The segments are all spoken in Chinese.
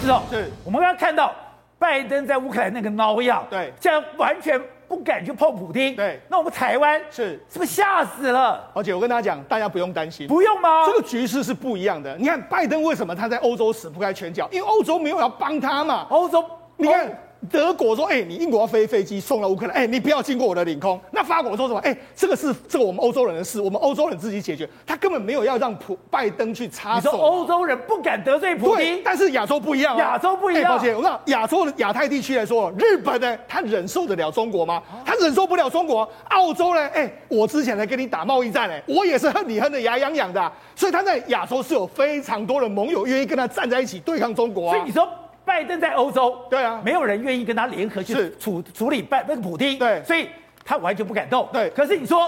是哦，是我们刚刚看到拜登在乌克兰那个挠样，对竟然完全不敢去碰普丁，对那我们台湾是是不是吓死了？而且我跟大家讲，大家不用担心，不用吗？这个局势是不一样的。你看拜登为什么他在欧洲死不开拳脚？因为欧洲没有要帮他嘛。欧洲，你看。德国说：“哎、欸，你英国要飞飞机送到乌克兰，哎、欸，你不要经过我的领空。”那法国说什么？哎、欸，这个是这个我们欧洲人的事，我们欧洲人自己解决。他根本没有要让普拜登去插手。你说欧洲人不敢得罪普京，但是亚洲不一样、啊。亚洲不一样。欸、抱歉，我讲亚洲的亚太地区来说，日本呢，他忍受得了中国吗？他忍受不了中国。澳洲呢？哎、欸，我之前来跟你打贸易战，哎，我也是恨你恨得牙痒痒的、啊。所以他在亚洲是有非常多的盟友愿意跟他站在一起对抗中国啊。所以你说。拜登在欧洲，对啊，没有人愿意跟他联合去处处理拜那个普丁，对，所以他完全不敢动。对，可是你说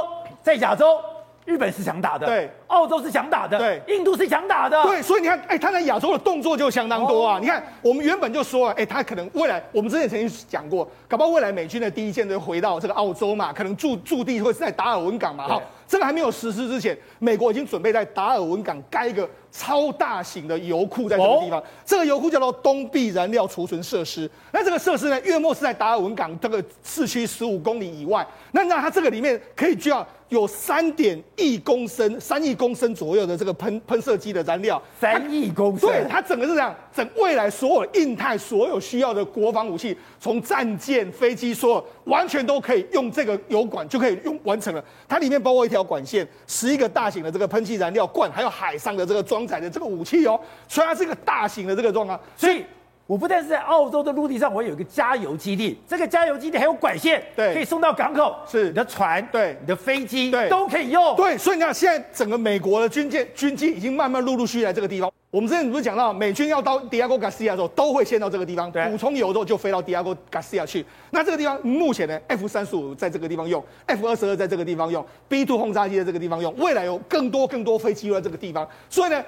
在亚洲，日本是想打的，对，澳洲是想打的，对，印度是想打的，对，所以你看，哎，他在亚洲的动作就相当多啊。哦、你看，我们原本就说了，哎，他可能未来，我们之前曾经讲过，搞不好未来美军的第一舰队回到这个澳洲嘛，可能驻驻地会是在达尔文港嘛，好。这个还没有实施之前，美国已经准备在达尔文港盖一个超大型的油库，在这个地方，哦、这个油库叫做东壁燃料储存设施。那这个设施呢，月末是在达尔文港这个市区十五公里以外。那那它这个里面可以需要有三点亿公升、三亿公升左右的这个喷喷射机的燃料。三亿公升，对，它整个是这样，整未来所有印太所有需要的国防武器，从战舰、飞机，所有完全都可以用这个油管就可以用完成了。它里面包括一条。管线，十一个大型的这个喷气燃料罐，还有海上的这个装载的这个武器哦，所以它是一个大型的这个状况。所以我不但是在澳洲的陆地上，我有一个加油基地，这个加油基地还有管线，对，可以送到港口，是你的船，对，你的飞机，对，都可以用。对，所以你看，现在整个美国的军舰、军机已经慢慢陆陆续续来这个地方。我们之前不是讲到，美军要到迪亚哥·加西亚的时候，都会先到这个地方补充油之后，就飞到迪亚哥·加西亚去。那这个地方目前呢，F 三十五在这个地方用，F 二十二在这个地方用，B two 轰炸机在这个地方用，未来有更多更多飞机在这个地方。所以呢，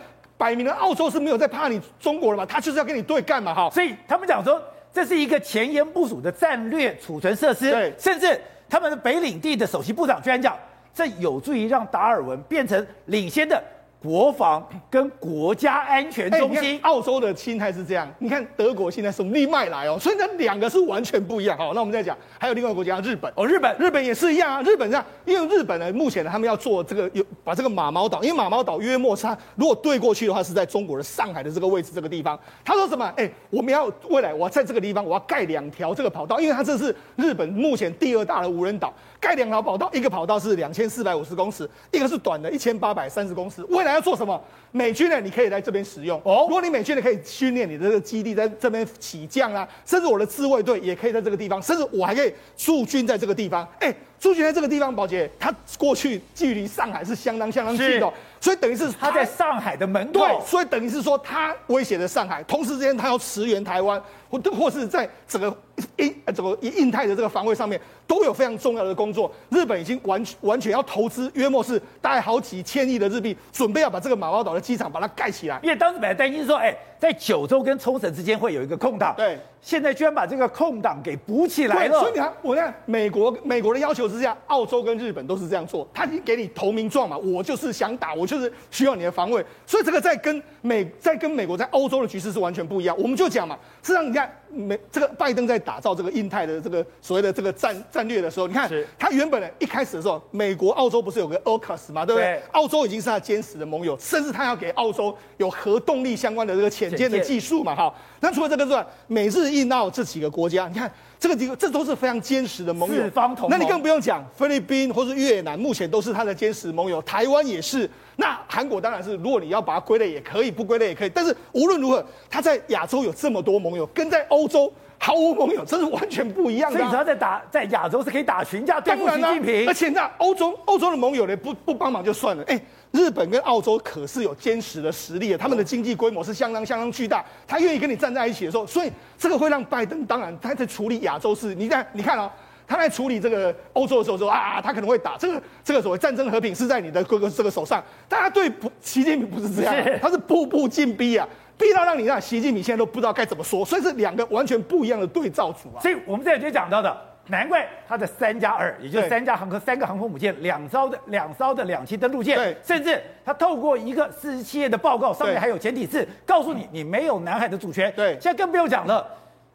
摆明了澳洲是没有在怕你中国了嘛，他就是要跟你对干嘛哈。所以他们讲说，这是一个前沿部署的战略储存设施。对，甚至他们的北领地的首席部长居然讲，这有助于让达尔文变成领先的。国防跟国家安全中心，澳洲的心态是这样。你看德国现在什么利麦来哦，所以这两个是完全不一样。好，那我们再讲，还有另外一个国家日本哦，日本，日本也是一样啊。日本这样，因为日本呢，目前呢，他们要做这个有把这个马毛岛，因为马毛岛约莫是如果对过去的话，是在中国的上海的这个位置这个地方。他说什么？哎，我们要未来我要在这个地方我要盖两条这个跑道，因为它这是日本目前第二大的无人岛，盖两条跑道，一个跑道是两千四百五十公尺，一个是短的一千八百三十公尺。未来要做什么？美军呢，你可以在这边使用哦。如果你美军呢，可以训练你的这个基地在这边起降啊，甚至我的自卫队也可以在这个地方，甚至我还可以驻军在这个地方。哎，驻军在这个地方，宝杰，他过去距离上海是相当相当近的，所以等于是他在上海的门口。对，所以等于是说他威胁着上海，同时之间他要驰援台湾，或或是在整个印整个印太的这个防卫上面都有非常重要的工作。日本已经完完全要投资约莫是大概好几千亿的日币，准备要把这个马毛岛的。机场把它盖起来，因为当时本来担心说，哎，在九州跟冲绳之间会有一个空档，对，现在居然把这个空档给补起来了。所以你看，我看美国美国的要求之下，澳洲跟日本都是这样做，他已经给你投名状嘛，我就是想打，我就是需要你的防卫，所以这个在跟美在跟美国在欧洲的局势是完全不一样。我们就讲嘛，实际上你看美这个拜登在打造这个印太的这个所谓的这个战战略的时候，你看他原本呢一开始的时候，美国澳洲不是有个 AUKUS 嘛，对不对？对澳洲已经是他坚实的盟友，甚至他要给澳洲有核动力相关的这个潜舰的技术嘛，哈。那除了这个之外，美日印澳这几个国家，你看这个几个，这都是非常坚实的盟友。四方同盟。那你更不用讲，菲律宾或是越南，目前都是他的坚实盟友。台湾也是。那韩国当然是，如果你要把它归类也可以，不归类也可以。但是无论如何，他在亚洲有这么多盟友，跟在欧洲毫无盟友，这是完全不一样的、啊。所以你说在打在亚洲是可以打群架对付习近平，而且那欧洲欧洲的盟友呢，不不帮忙就算了，哎。日本跟澳洲可是有坚实的实力的，他们的经济规模是相当相当巨大，他愿意跟你站在一起的时候，所以这个会让拜登当然他在处理亚洲事，你看你看哦，他在处理这个欧洲的时候说啊，他可能会打。这个这个所谓战争和平是在你的各个这个手上，但他对习近平不是这样，他是步步进逼啊，逼到让你让习近平现在都不知道该怎么说，所以是两个完全不一样的对照组啊。所以我们这里就讲到的。难怪他的三加二，也就是三架航空三个航空母舰，两艘的两艘的两栖登陆舰，对，甚至他透过一个四十七页的报告，上面还有简体字，告诉你你没有南海的主权。对，现在更不用讲了。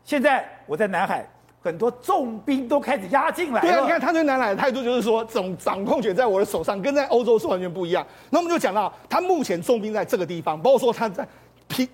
现在我在南海，很多重兵都开始压进来了。对啊，你看他对南海的态度就是说，这种掌控权在我的手上，跟在欧洲是完全不一样。那我们就讲到，他目前重兵在这个地方，包括说他在。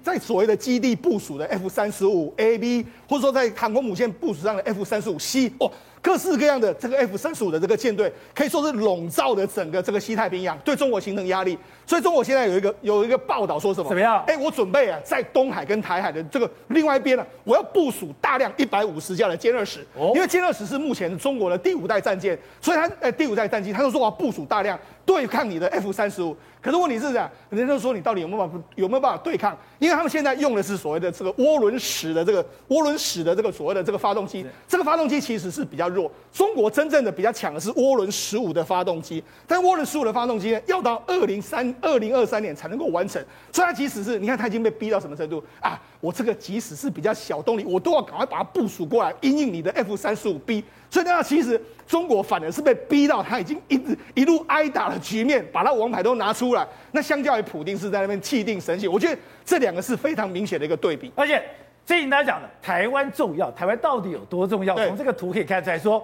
在所谓的基地部署的 F 三十五 A B，或者说在航空母舰部署上的 F 三十五 C，哦，各式各样的这个 F 三十五的这个舰队，可以说是笼罩的整个这个西太平洋，对中国形成压力。所以中国现在有一个有一个报道说什么？怎么样？哎，我准备啊，在东海跟台海的这个另外一边呢，我要部署大量一百五十架的歼二十，哦，因为歼二十是目前中国的第五代战舰，所以它呃第五代战机，他就说我要部署大量对抗你的 F 三十五。可是问题是这样，人家就说你到底有没有办法有没有办法对抗？因为他们现在用的是所谓的这个涡轮式的这个涡轮式的这个所谓的这个发动机，这个发动机其实是比较弱。中国真正的比较强的是涡轮十五的发动机，但涡轮十五的发动机呢，要到二零三二零二三年才能够完成。所以它即使是你看，它已经被逼到什么程度啊？我这个即使是比较小动力，我都要赶快把它部署过来，因应你的 F 三十五 B。所以呢，其实中国反而是被逼到他已经一直一路挨打的局面，把他王牌都拿出来。那相较于普丁是在那边气定神闲，我觉得这两个是非常明显的一个对比。而且，最近大家讲的台湾重要，台湾到底有多重要？从这个图可以看出来说，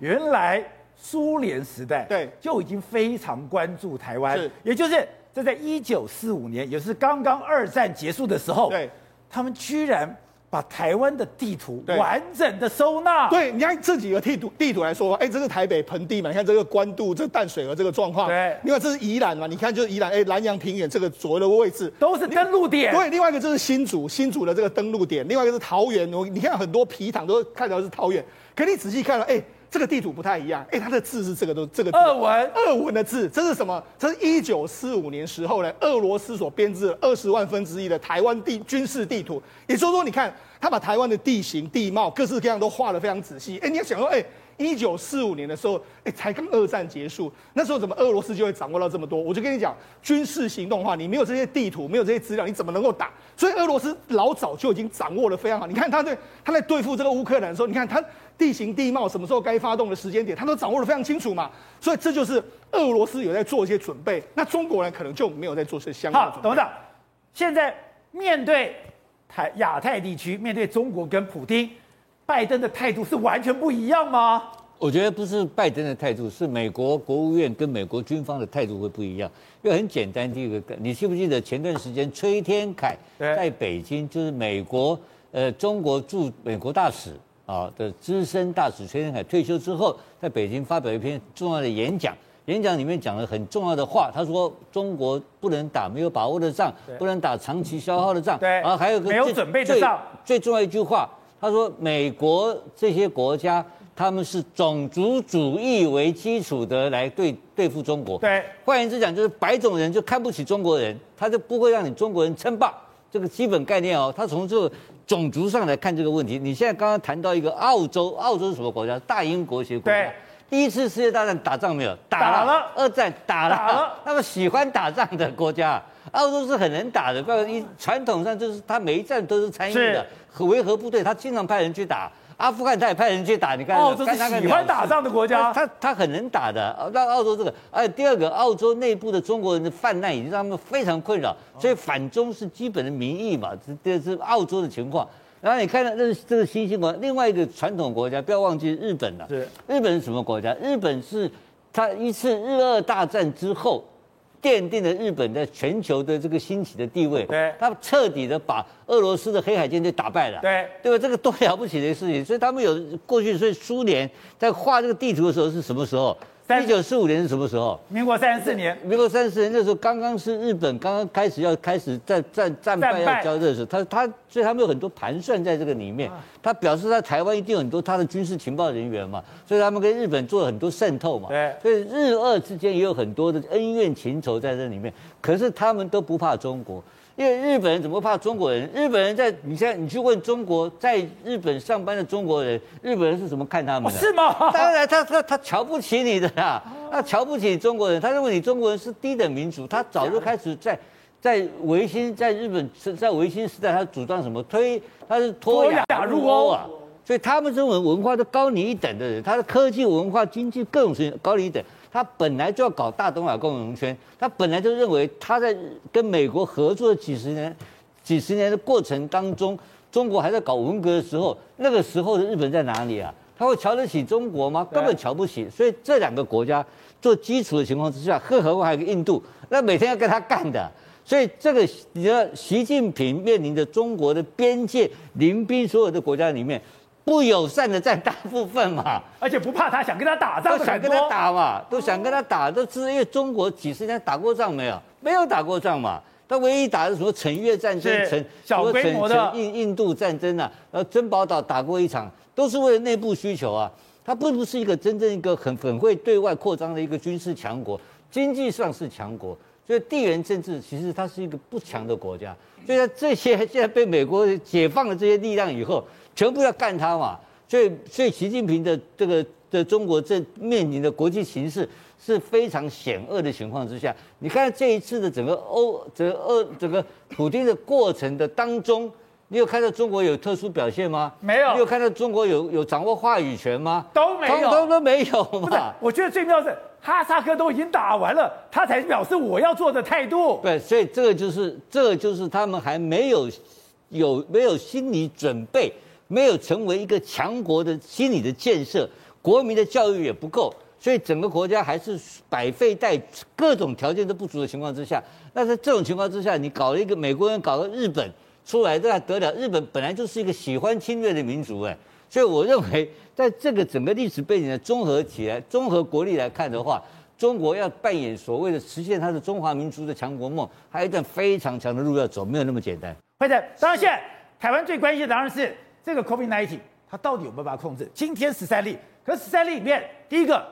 原来苏联时代对就已经非常关注台湾，也就是这在一九四五年，也是刚刚二战结束的时候，对，他们居然。把台湾的地图完整的收纳。对，你看这几个地图地图来说，哎，这是台北盆地嘛？你看这个关渡、这个淡水河这个状况。对。另外这是宜兰嘛？你看就是宜兰，哎，南洋平原这个左右的位置都是登陆点。对，另外一个就是新竹，新竹的这个登陆点。另外一个是桃园，我你看很多皮塘都看到是桃园，可你仔细看了，哎。这个地图不太一样，哎，它的字是这个都这个字俄文，俄文的字，这是什么？这是一九四五年时候呢，俄罗斯所编制二十万分之一的台湾地军事地图。也就是说，你看他把台湾的地形地貌各式各样都画得非常仔细。哎，你要想说，哎，一九四五年的时候，哎，才刚二战结束，那时候怎么俄罗斯就会掌握到这么多？我就跟你讲，军事行动的话，你没有这些地图，没有这些资料，你怎么能够打？所以俄罗斯老早就已经掌握的非常好。你看他对他在对付这个乌克兰的时候，你看他。地形地貌什么时候该发动的时间点，他都掌握的非常清楚嘛，所以这就是俄罗斯有在做一些准备，那中国人可能就没有在做些相关的准备。好，董事长，现在面对台亚太地区，面对中国跟普京，拜登的态度是完全不一样吗？我觉得不是拜登的态度，是美国国务院跟美国军方的态度会不一样。因为很简单，第一个，你记不记得前段时间崔天凯在北京，就是美国呃中国驻美国大使。啊的资深大使崔天凯退休之后，在北京发表一篇重要的演讲，演讲里面讲了很重要的话。他说：“中国不能打没有把握的仗，不能打长期消耗的仗。”对，然后还有个没有准备的仗。最重要一句话，他说：“美国这些国家他们是种族主义为基础的来对对付中国。”对，换言之讲，就是白种人就看不起中国人，他就不会让你中国人称霸。这个基本概念哦，他从这个。种族上来看这个问题，你现在刚刚谈到一个澳洲，澳洲是什么国家？大英国协国家。对，第一次世界大战打仗没有？打了。打了。二战打了。打了。那么喜欢打仗的国家，澳洲是很能打的，不然一传统上就是他每一战都是参与的，维和部队，他经常派人去打。阿富汗他也派人去打，你看，澳洲是喜欢打仗的国家，他他很能打的。那澳洲这个，哎，第二个，澳洲内部的中国人的泛滥已经让他们非常困扰，所以反中是基本的民意嘛，这这是澳洲的情况。然后你看到这是这个新兴国，另外一个传统国家，不要忘记日本了。对，日本是什么国家？日本是他一次日俄大战之后。奠定了日本在全球的这个兴起的地位，对，他们彻底的把俄罗斯的黑海舰队打败了，对，对吧？这个多了不起的事情，所以他们有过去，所以苏联在画这个地图的时候是什么时候？一九四五年是什么时候？民国三十四年。民国三十四年那时候刚刚是日本刚刚开始要开始战战战败要交的时候，他他所以他们有很多盘算在这个里面。他表示在台湾一定有很多他的军事情报人员嘛，所以他们跟日本做了很多渗透嘛。对。所以日俄之间也有很多的恩怨情仇在这里面，可是他们都不怕中国。因为日本人怎么怕中国人？日本人在你现在你去问中国在日本上班的中国人，日本人是怎么看他们的？是吗？当然他，他他他瞧不起你的啦，他瞧不起中国人，他认为你中国人是低等民族。他早就开始在在维新，在日本是在维新时代，他主张什么推？他是脱亚入欧啊。所以他们这种文化都高你一等的人，他的科技、文化、经济各种事情高你一等。他本来就要搞大东亚共荣圈，他本来就认为他在跟美国合作几十年、几十年的过程当中，中国还在搞文革的时候，那个时候的日本在哪里啊？他会瞧得起中国吗？根本瞧不起。所以这两个国家做基础的情况之下，更何况还有个印度，那每天要跟他干的。所以这个你知道，习近平面临着中国的边界临兵所有的国家里面。不友善的占大部分嘛，而且不怕他，想跟他打仗，都想跟他打嘛，都想跟他打，都是因为中国几十年打过仗没有？没有打过仗嘛，他唯一打的什么陈越战争、陈小规模的印印度战争、啊，然后珍宝岛打过一场，都是为了内部需求啊。他并不是一个真正一个很很会对外扩张的一个军事强国，经济上是强国，所以地缘政治其实它是一个不强的国家。所以在这些现在被美国解放了这些力量以后。全部要干他嘛，所以所以习近平的这个的中国正面临的国际形势是非常险恶的情况之下，你看这一次的整个欧整个俄整个普京的过程的当中，你有看到中国有特殊表现吗？没有。你有看到中国有有掌握话语权吗？都没有，都都没有嘛。不是，我觉得最妙的是哈萨克都已经打完了，他才表示我要做的态度。对，所以这个就是这个就是他们还没有有没有心理准备。没有成为一个强国的心理的建设，国民的教育也不够，所以整个国家还是百废待各种条件都不足的情况之下，那在这种情况之下，你搞了一个美国人搞个日本出来，这还得了？日本本来就是一个喜欢侵略的民族，哎，所以我认为在这个整个历史背景的综合起来，综合国力来看的话，中国要扮演所谓的实现它的中华民族的强国梦，还有一段非常长的路要走，没有那么简单。会的，当然现台湾最关心的当然是。这个 COVID-19 它到底有没有办法控制？今天十三例，可是十三例里面，第一个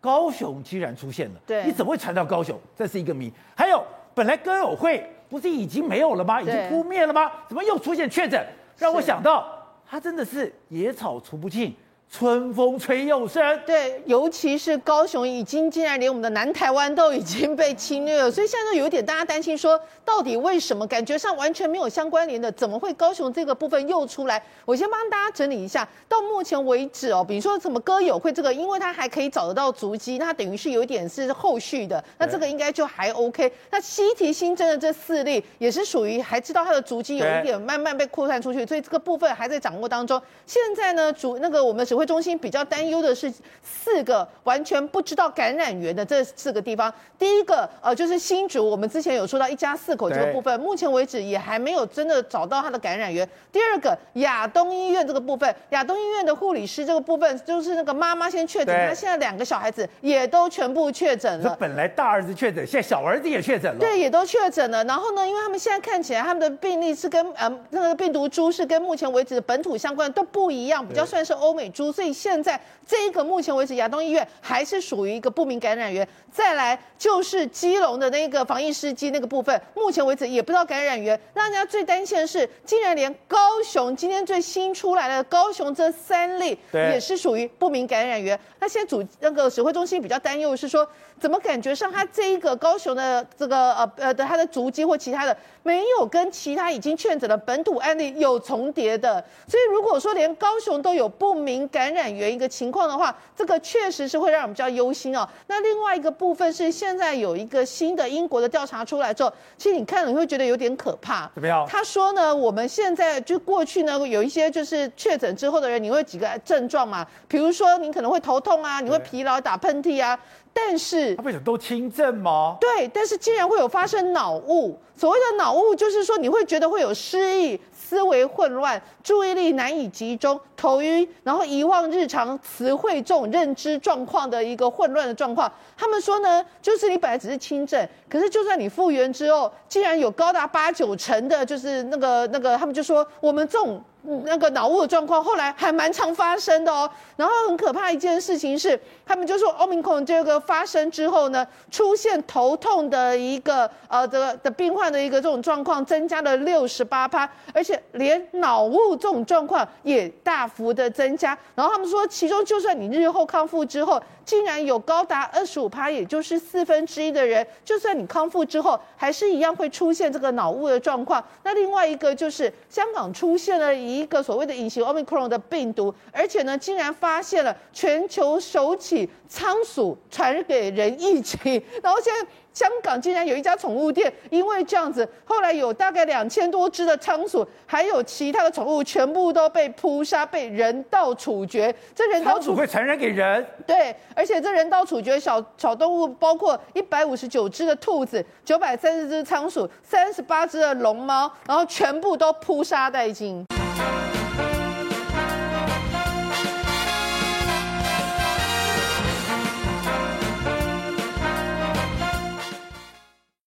高雄居然出现了，对，你怎么会传到高雄？这是一个谜。还有，本来歌友会不是已经没有了吗？已经扑灭了吗？怎么又出现确诊？让我想到，它真的是野草除不尽。春风吹又生，对，尤其是高雄，已经竟然连我们的南台湾都已经被侵略了，所以现在就有点大家担心说，到底为什么？感觉上完全没有相关联的，怎么会高雄这个部分又出来？我先帮大家整理一下，到目前为止哦，比如说什么歌友会这个，因为它还可以找得到足迹，那等于是有一点是后续的，那这个应该就还 OK。那西提新增的这四例也是属于还知道它的足迹有一点慢慢被扩散出去，所以这个部分还在掌握当中。现在呢，主那个我们是。指挥中心比较担忧的是四个完全不知道感染源的这四个地方。第一个，呃，就是新竹，我们之前有说到一家四口这个部分，目前为止也还没有真的找到他的感染源。第二个，亚东医院这个部分，亚东医院的护理师这个部分，就是那个妈妈先确诊，他现在两个小孩子也都全部确诊了。本来大儿子确诊，现在小儿子也确诊了。对，也都确诊了。然后呢，因为他们现在看起来他们的病例是跟呃那个病毒株是跟目前为止的本土相关的都不一样，比较算是欧美株。所以现在这一个目前为止，亚东医院还是属于一个不明感染源。再来就是基隆的那个防疫司机那个部分，目前为止也不知道感染源。让人家最担心的是，竟然连高雄今天最新出来的高雄这三例也是属于不明感染源。那现在主那个指挥中心比较担忧的是说，怎么感觉上他这一个高雄的这个呃呃的他的足迹或其他的没有跟其他已经确诊的本土案例有重叠的？所以如果说连高雄都有不明感染源一个情况的话，这个确实是会让我们比较忧心哦。那另外一个部分是现在有一个新的英国的调查出来之后，其实你看了你会觉得有点可怕。怎么样？他说呢，我们现在就过去呢有一些就是确诊之后的人，你会几个症状嘛？比如说你可能会头痛啊，你会疲劳、打喷嚏啊。但是他为什么都轻症吗？对，但是竟然会有发生脑雾。所谓的脑雾，就是说你会觉得会有失忆、思维混乱、注意力难以集中、头晕，然后遗忘日常词汇这种认知状况的一个混乱的状况。他们说呢，就是你本来只是轻症，可是就算你复原之后，竟然有高达八九成的，就是那个那个，他们就说我们这种。那个脑雾的状况后来还蛮常发生的哦，然后很可怕一件事情是，他们就说 Omicron 这个发生之后呢，出现头痛的一个呃的的病患的一个这种状况增加了六十八趴，而且连脑雾这种状况也大幅的增加。然后他们说，其中就算你日后康复之后，竟然有高达二十五趴，也就是四分之一的人，就算你康复之后，还是一样会出现这个脑雾的状况。那另外一个就是香港出现了一。一个所谓的隐形 Omicron 的病毒，而且呢，竟然发现了全球首起仓鼠传给人疫情，然后现在。香港竟然有一家宠物店，因为这样子，后来有大概两千多只的仓鼠，还有其他的宠物，全部都被扑杀，被人道处决。这人道处会传染给人？对，而且这人道处决小小动物，包括一百五十九只的兔子，九百三十只仓鼠，三十八只的龙猫，然后全部都扑杀殆尽。Bye.